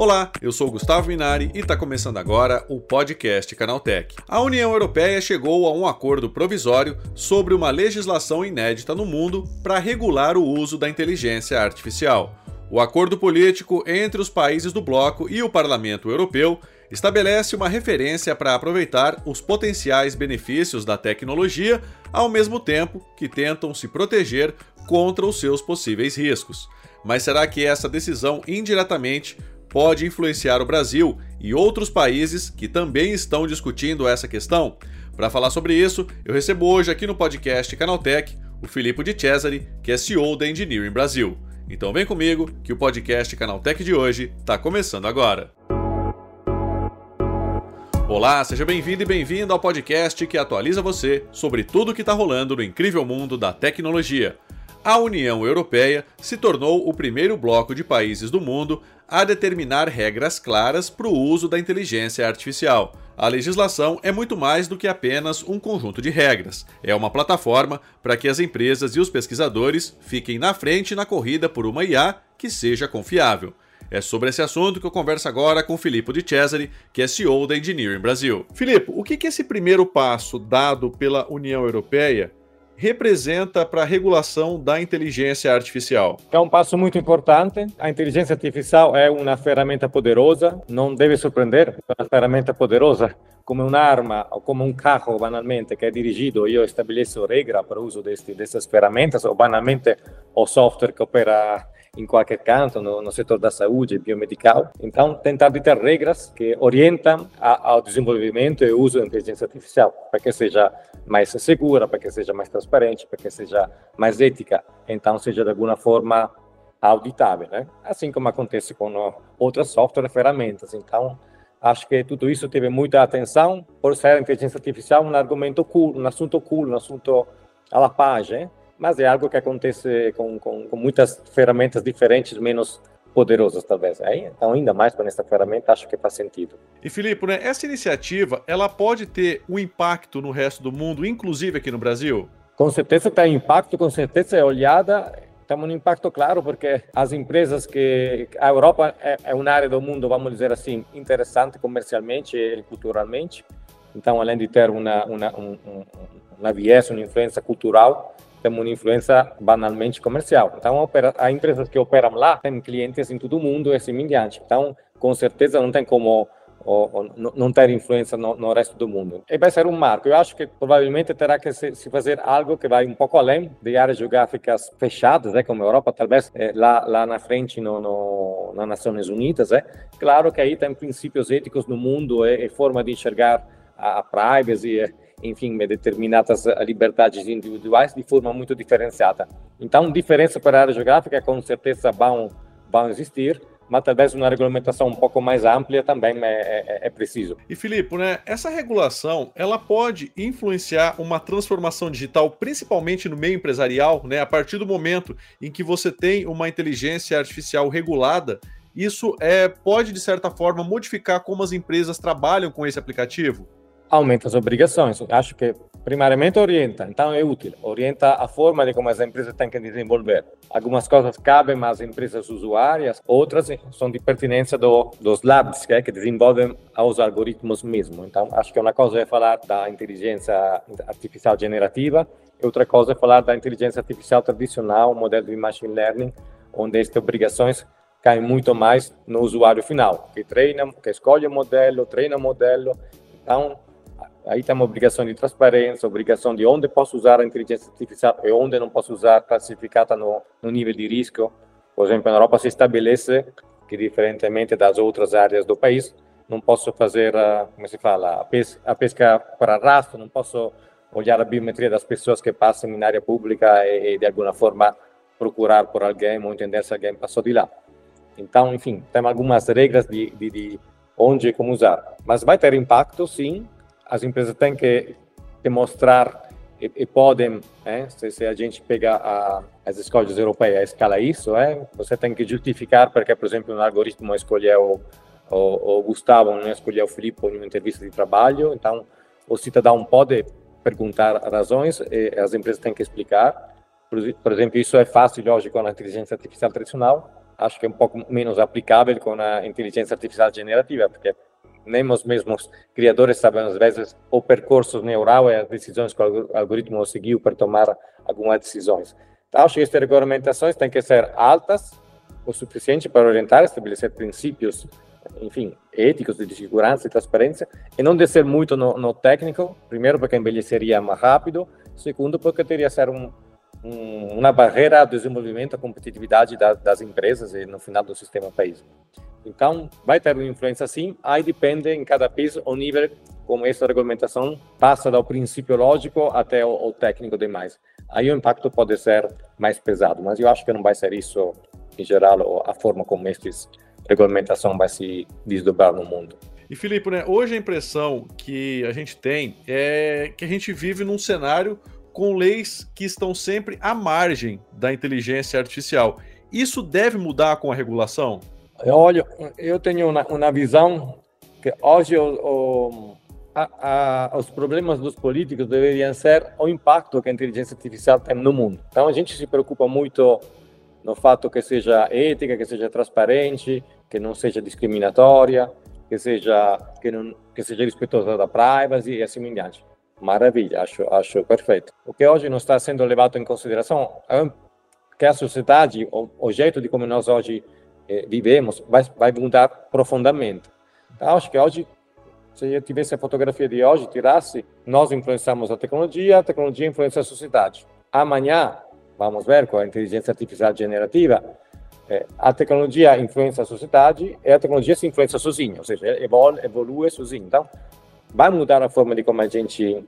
Olá, eu sou Gustavo Minari e está começando agora o podcast Canaltech. A União Europeia chegou a um acordo provisório sobre uma legislação inédita no mundo para regular o uso da inteligência artificial. O acordo político entre os países do bloco e o Parlamento Europeu estabelece uma referência para aproveitar os potenciais benefícios da tecnologia, ao mesmo tempo que tentam se proteger contra os seus possíveis riscos. Mas será que essa decisão indiretamente pode influenciar o Brasil e outros países que também estão discutindo essa questão? Para falar sobre isso, eu recebo hoje aqui no podcast Canaltech o Filipe de Cesare, que é CEO da Engineering Brasil. Então vem comigo que o podcast Canaltech de hoje está começando agora. Olá, seja bem-vindo e bem-vindo ao podcast que atualiza você sobre tudo o que está rolando no incrível mundo da tecnologia. A União Europeia se tornou o primeiro bloco de países do mundo a determinar regras claras para o uso da inteligência artificial. A legislação é muito mais do que apenas um conjunto de regras. É uma plataforma para que as empresas e os pesquisadores fiquem na frente na corrida por uma IA que seja confiável. É sobre esse assunto que eu converso agora com Filippo de Cesare, que é CEO da Engineering Brasil. Filippo, o que, que esse primeiro passo dado pela União Europeia representa para a regulação da inteligência artificial? É um passo muito importante. A inteligência artificial é uma ferramenta poderosa, não deve surpreender, é uma ferramenta poderosa como un'arma ou come un carro banalmente che è dirigido, io estabeleço regra para o uso dessas ferramentas ou banalmente o software que opera em qualquer canto, no, no setor da saúde, biomedical. Então, tentar de ter regras que orientam a, ao desenvolvimento e uso da inteligência artificial, para que seja mais segura, para que seja mais transparente, para que seja mais ética, então seja de alguma forma auditável, né? Assim como acontece com outras software e ferramentas. Então, acho que tudo isso teve muita atenção por ser a inteligência artificial um argumento cool, um assunto cool, um assunto à la page, mas é algo que acontece com, com, com muitas ferramentas diferentes, menos poderosas talvez. Aí, então, ainda mais com essa ferramenta, acho que faz sentido. E Filipe, né, essa iniciativa, ela pode ter um impacto no resto do mundo, inclusive aqui no Brasil? Com certeza tem impacto, com certeza é olhada, tem um impacto claro porque as empresas que a Europa é, é uma área do mundo, vamos dizer assim, interessante comercialmente e culturalmente. Então, além de ter uma uma um, um, uma viés, uma influência cultural, tem uma influência banalmente comercial. Então, as empresas que operam lá têm clientes em todo o mundo e assim em diante. Então, com certeza não tem como ou, ou não ter influência no, no, resto do mundo. E vai ser um marco. Eu acho que provavelmente terá que se, se fazer algo que vai um pouco além de áreas geográficas fechadas, né, como a Europa, talvez é, lá, lá na frente no, no, nas Nações Unidas. É. Claro que aí tem princípios éticos no mundo e, e forma de enxergar a, a privacy enfim, determinadas liberdades individuais de forma muito diferenciada. Então, diferença para a área geográfica com certeza vão, vão existir, mas talvez uma regulamentação um pouco mais ampla também é, é, é, preciso. E Filipe, né, essa regulação ela pode influenciar uma transformação digital, principalmente no meio empresarial, né, a partir do momento em que você tem uma inteligência artificial regulada, isso é, pode, de certa forma, modificar como as empresas trabalham com esse aplicativo? Aumenta as obrigações. Acho que primariamente orienta, então é útil. Orienta a forma de como as empresas têm que desenvolver. Algumas coisas cabem às empresas usuárias, outras são de pertinência do, dos labs que, é, que desenvolvem os algoritmos mesmo. Então, acho que uma coisa é falar da inteligência artificial generativa, e outra coisa é falar da inteligência artificial tradicional, modelo de machine learning, onde estas obrigações caem muito mais no usuário final, que treina, que escolhe o modelo, treina o modelo. Então, Aí tem uma obrigação de transparência, obrigação de onde posso usar a inteligência artificial e onde não posso usar, classificada no, no nível de risco. Por exemplo, na Europa se estabelece que, diferentemente das outras áreas do país, não posso fazer, como se fala, a pesca, a pesca para não posso olhar a biometria das pessoas que passam na área pública e, e, de alguma forma, procurar por alguém ou entender se alguém passou de lá. Então, enfim, tem algumas regras de, de, de onde e como usar. Mas vai ter impacto, sim, as empresas têm que demonstrar e, e podem, é, se, se, a gente pegar a, as escolas europeias, escala isso, é, você tem que justificar porque, por exemplo, um algoritmo escolheu o, o Gustavo, não escolheu o Filipe em uma entrevista de trabalho, então o cidadão pode perguntar razões e as empresas têm que explicar. Por, por exemplo, isso é fácil, lógico, na inteligência artificial tradicional. acho que é um pouco menos aplicável com a inteligência artificial generativa, porque nem os mesmos criadores sabem, às vezes, o percurso neural e as decisões que o algoritmo seguiu para tomar algumas decisões. Então, acho que estas regulamentações têm que ser altas o suficiente para orientar, estabelecer princípios, enfim, éticos de segurança e transparência, e não descer muito no, no técnico, primeiro porque envelheceria mais rápido, segundo porque teria que ser um, um, uma barreira ao desenvolvimento, à competitividade da, das empresas e no final do sistema país. Então, vai ter uma influência sim, aí depende em cada país o nível como essa regulamentação passa do princípio lógico até o, o técnico demais. Aí o impacto pode ser mais pesado, mas eu acho que não vai ser isso, em geral, a forma como essas regulamentação vai se desdobrar no mundo. E Filipe, né, hoje a impressão que a gente tem é que a gente vive num cenário com leis que estão sempre à margem da inteligência artificial. Isso deve mudar com a regulação? Olha, eu tenho uma, uma visão que hoje o, o, a, a, os problemas dos políticos deveriam ser o impacto que a inteligência artificial tem no mundo. Então a gente se preocupa muito no fato que seja ética, que seja transparente, que não seja discriminatória, que seja que não que seja respeitosa da privacy e assim em diante. Maravilha, acho acho perfeito. O que hoje não está sendo levado em consideração é que a sociedade, o, o jeito de como nós hoje eh, vivemos, vai vai mudar profundamente. Então, acho que hoje se eu tivesse a fotografia de hoje, tirasse, nós influenciamos a tecnologia, a tecnologia influencia a sociedade. Amanhã, vamos ver com a inteligência artificial generativa, é, a tecnologia influencia a sociedade e a tecnologia se influencia sozinha, ou seja, evolui, evolui sozinha. Então, vai mudar a forma de como a gente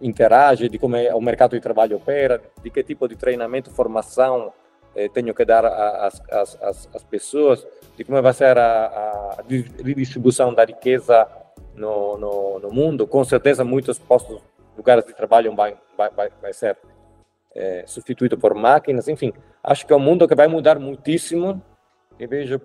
interage, de como o mercado de trabalho opera, de que tipo de treinamento, formação eh, tenho que dar às, às, às, pessoas, de como vai ser a, a redistribuição da riqueza no, no, no, mundo. Com certeza, muitos postos, lugares de trabalho vai, vai, vai, vai ser é, substituído por máquinas. Enfim, acho que é um mundo que vai mudar muitíssimo. E vejo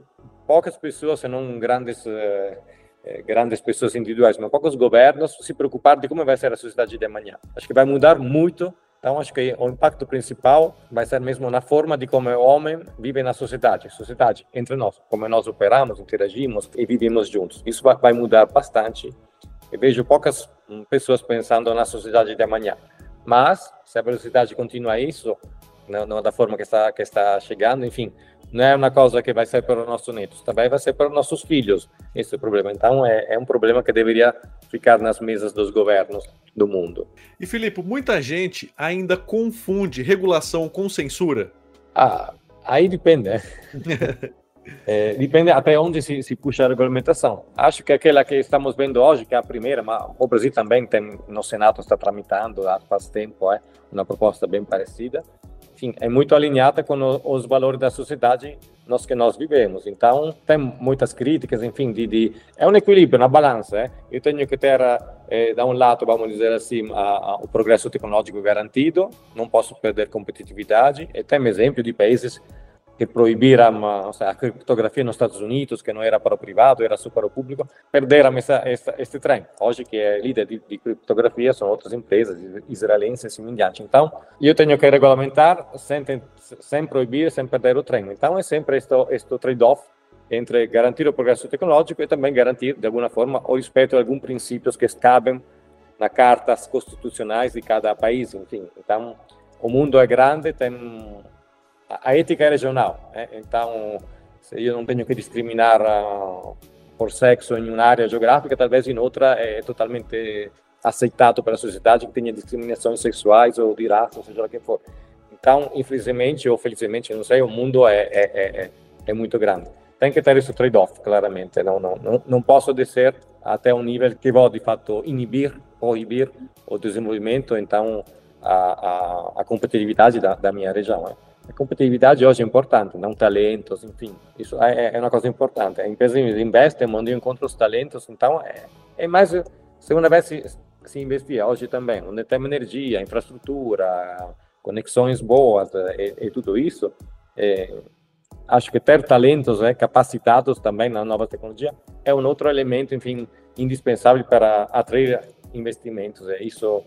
poucas pessoas, se não grandes, é, grandes pessoas individuais, mas poucos governos se preocupar de como vai ser a sociedade de amanhã. Acho que vai mudar muito. Então, acho que o impacto principal vai ser mesmo na forma de como o homem vive na sociedade, sociedade entre nós, como nós operamos, interagimos e vivemos juntos. Isso vai mudar bastante. Eu vejo poucas hum, pessoas pensando na sociedade de amanhã. Mas, se a velocidade continua isso, não, não da forma que está, que está chegando, enfim, não é uma coisa que vai ser para os nossos netos, também vai ser para os nossos filhos. Esse é o problema. Então, é, é um problema que deveria ficar nas mesas dos governos do mundo. E, Filipe, muita gente ainda confunde regulação com censura? Ah, aí depende. Né? É, depende até onde se, se, puxa a regulamentação. Acho que aquela que estamos vendo hoje, que é a primeira, mas o Brasil também tem, no Senado está tramitando há faz tempo é, uma proposta bem parecida. Enfim, é muito alinhada com o, os valores da sociedade nos que nós vivemos. Então, tem muitas críticas, enfim, de, de é um equilíbrio, uma balança. É? Eu tenho que ter, é, da um lado, vamos dizer assim, a, a, o progresso tecnológico garantido, não posso perder competitividade. E tem exemplo de países que proibiram seja, a criptografia nos Estados Unidos, que não era para o privado, era só para o público, perderam essa, essa, este trem. Hoje, que é líder de, de criptografia, são outras empresas israelenses e diante. Então, eu tenho que regulamentar sem, sem proibir, sem perder o trem. Então, é sempre este, trade-off entre garantir o progresso tecnológico e também garantir, de alguma forma, o respeito a alguns princípios que cabem nas cartas constitucionais de cada país, enfim. Então, o mundo é grande, tem a ética é regional. Né? Então, se eu não tenho que discriminar uh, por sexo em uma área geográfica, talvez em outra é totalmente aceitado pela sociedade que tenha discriminações sexuais ou de raça, seja o que for. Então, infelizmente ou felizmente, não sei, o mundo é, é, é, é muito grande. Tem que ter esse trade-off, claramente. Não, não, não, não posso descer até um nível que vou, de fato, inibir, proibir o desenvolvimento, então, a, a, a competitividade da, da minha região. Né? A competitividade hoje é importante, não talentos, enfim, isso é, é uma coisa importante. A empresa investe, onde encontra os talentos, então é, é mais, se uma vez se, se investir hoje também, onde tem energia, infraestrutura, conexões boas e, e tudo isso, é, acho que ter talentos é, capacitados também na nova tecnologia é um outro elemento, enfim, indispensável para atrair investimentos. Isso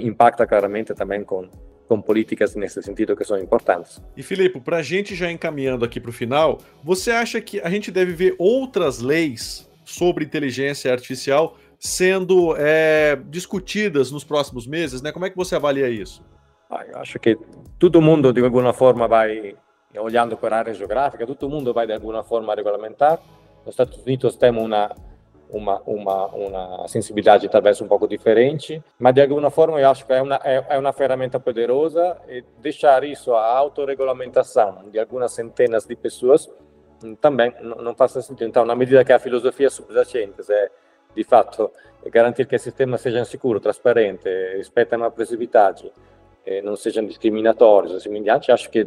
impacta claramente também com com políticas nesse sentido que são importantes. E Filipe, para a gente já encaminhando aqui para o final, você acha que a gente deve ver outras leis sobre inteligência artificial sendo é, discutidas nos próximos meses? Né? Como é que você avalia isso? Ah, eu acho que todo mundo, de alguma forma, vai olhando para a área geográfica, todo mundo vai, de alguma forma, regulamentar. Nos Estados Unidos temos uma uma, uma, uma sensibilidade talvez um pouco diferente, mas de alguma forma eu acho que é uma, é, é uma ferramenta poderosa e deixar isso à autorregulamentação de algumas centenas de pessoas também não, faz sentido. Então, na medida que a filosofia subjacente é, de fato, garantir que o sistema seja seguro, transparente, respeite a agressividade, não sejam discriminatórios, em diante, acho que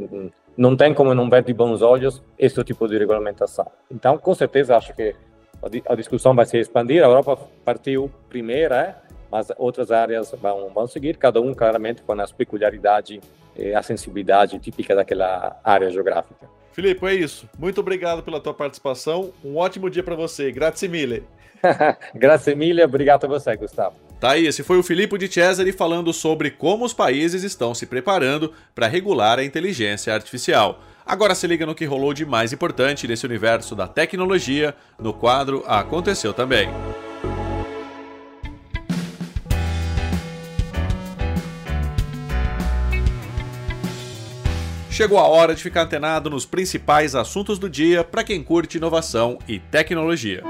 não tem como não ver de bons olhos esse tipo de regulamentação. Então, com certeza, acho que a discussão vai se expandir. A Europa partiu primeira, é? mas outras áreas vão, vão seguir, cada um claramente com a peculiaridade e a sensibilidade típica daquela área geográfica. Filipe, é isso. Muito obrigado pela tua participação. Um ótimo dia para você. Grazie mille. Grazie mille, obrigado a você, Gustavo. Tá aí, esse foi o Filippo de Cesare falando sobre como os países estão se preparando para regular a inteligência artificial. Agora se liga no que rolou de mais importante nesse universo da tecnologia no quadro Aconteceu Também. Chegou a hora de ficar antenado nos principais assuntos do dia para quem curte inovação e tecnologia.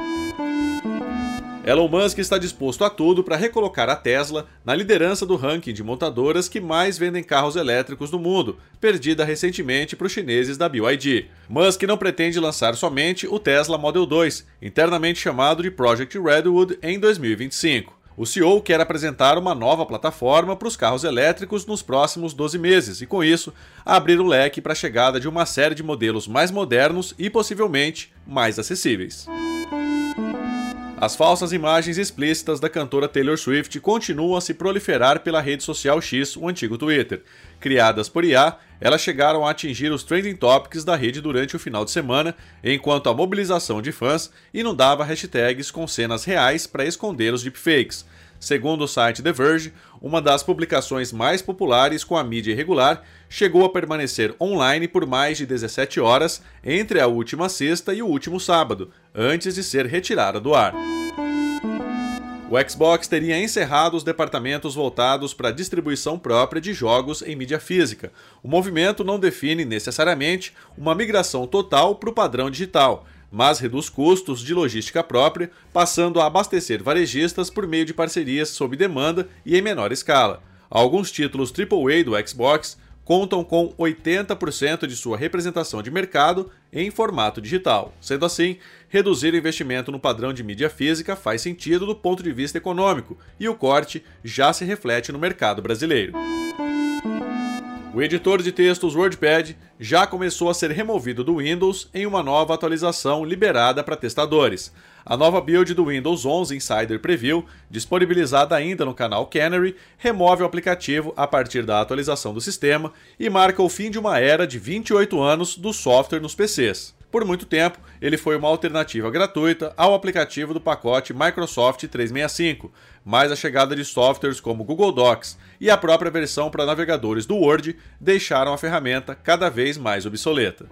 Elon Musk está disposto a tudo para recolocar a Tesla na liderança do ranking de montadoras que mais vendem carros elétricos no mundo, perdida recentemente para os chineses da BYD. Musk não pretende lançar somente o Tesla Model 2, internamente chamado de Project Redwood, em 2025. O CEO quer apresentar uma nova plataforma para os carros elétricos nos próximos 12 meses e, com isso, abrir o leque para a chegada de uma série de modelos mais modernos e possivelmente mais acessíveis. As falsas imagens explícitas da cantora Taylor Swift continuam a se proliferar pela rede social X, o antigo Twitter. Criadas por IA, elas chegaram a atingir os trending topics da rede durante o final de semana, enquanto a mobilização de fãs inundava hashtags com cenas reais para esconder os deepfakes. Segundo o site The Verge, uma das publicações mais populares com a mídia irregular chegou a permanecer online por mais de 17 horas entre a última sexta e o último sábado, antes de ser retirada do ar. O Xbox teria encerrado os departamentos voltados para a distribuição própria de jogos em mídia física. O movimento não define necessariamente uma migração total para o padrão digital, mas reduz custos de logística própria, passando a abastecer varejistas por meio de parcerias sob demanda e em menor escala. Alguns títulos AAA do Xbox contam com 80% de sua representação de mercado em formato digital. Sendo assim, reduzir o investimento no padrão de mídia física faz sentido do ponto de vista econômico, e o corte já se reflete no mercado brasileiro. O editor de textos WordPad já começou a ser removido do Windows em uma nova atualização liberada para testadores. A nova build do Windows 11 Insider Preview, disponibilizada ainda no canal Canary, remove o aplicativo a partir da atualização do sistema e marca o fim de uma era de 28 anos do software nos PCs. Por muito tempo, ele foi uma alternativa gratuita ao aplicativo do pacote Microsoft 365, mas a chegada de softwares como Google Docs e a própria versão para navegadores do Word deixaram a ferramenta cada vez mais obsoleta.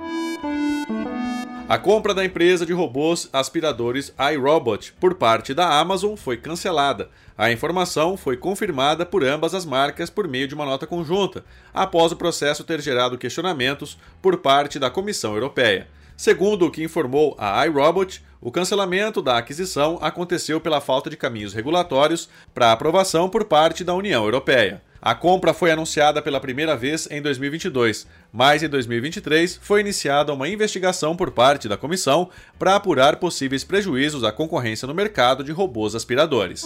A compra da empresa de robôs aspiradores iRobot por parte da Amazon foi cancelada. A informação foi confirmada por ambas as marcas por meio de uma nota conjunta, após o processo ter gerado questionamentos por parte da Comissão Europeia. Segundo o que informou a iRobot, o cancelamento da aquisição aconteceu pela falta de caminhos regulatórios para aprovação por parte da União Europeia. A compra foi anunciada pela primeira vez em 2022, mas em 2023 foi iniciada uma investigação por parte da comissão para apurar possíveis prejuízos à concorrência no mercado de robôs aspiradores.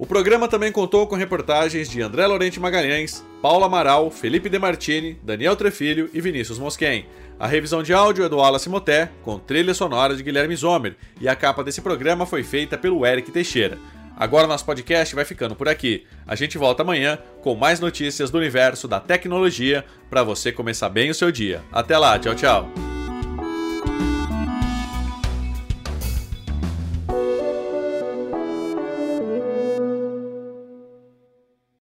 O programa também contou com reportagens de André Lorente Magalhães, Paula Amaral, Felipe Demartini, Daniel Trefilho e Vinícius Mosquen. A revisão de áudio é do Wallace Moté, com trilha sonora de Guilherme Zomer, e a capa desse programa foi feita pelo Eric Teixeira. Agora nosso podcast vai ficando por aqui. A gente volta amanhã com mais notícias do universo da tecnologia para você começar bem o seu dia. Até lá, tchau, tchau.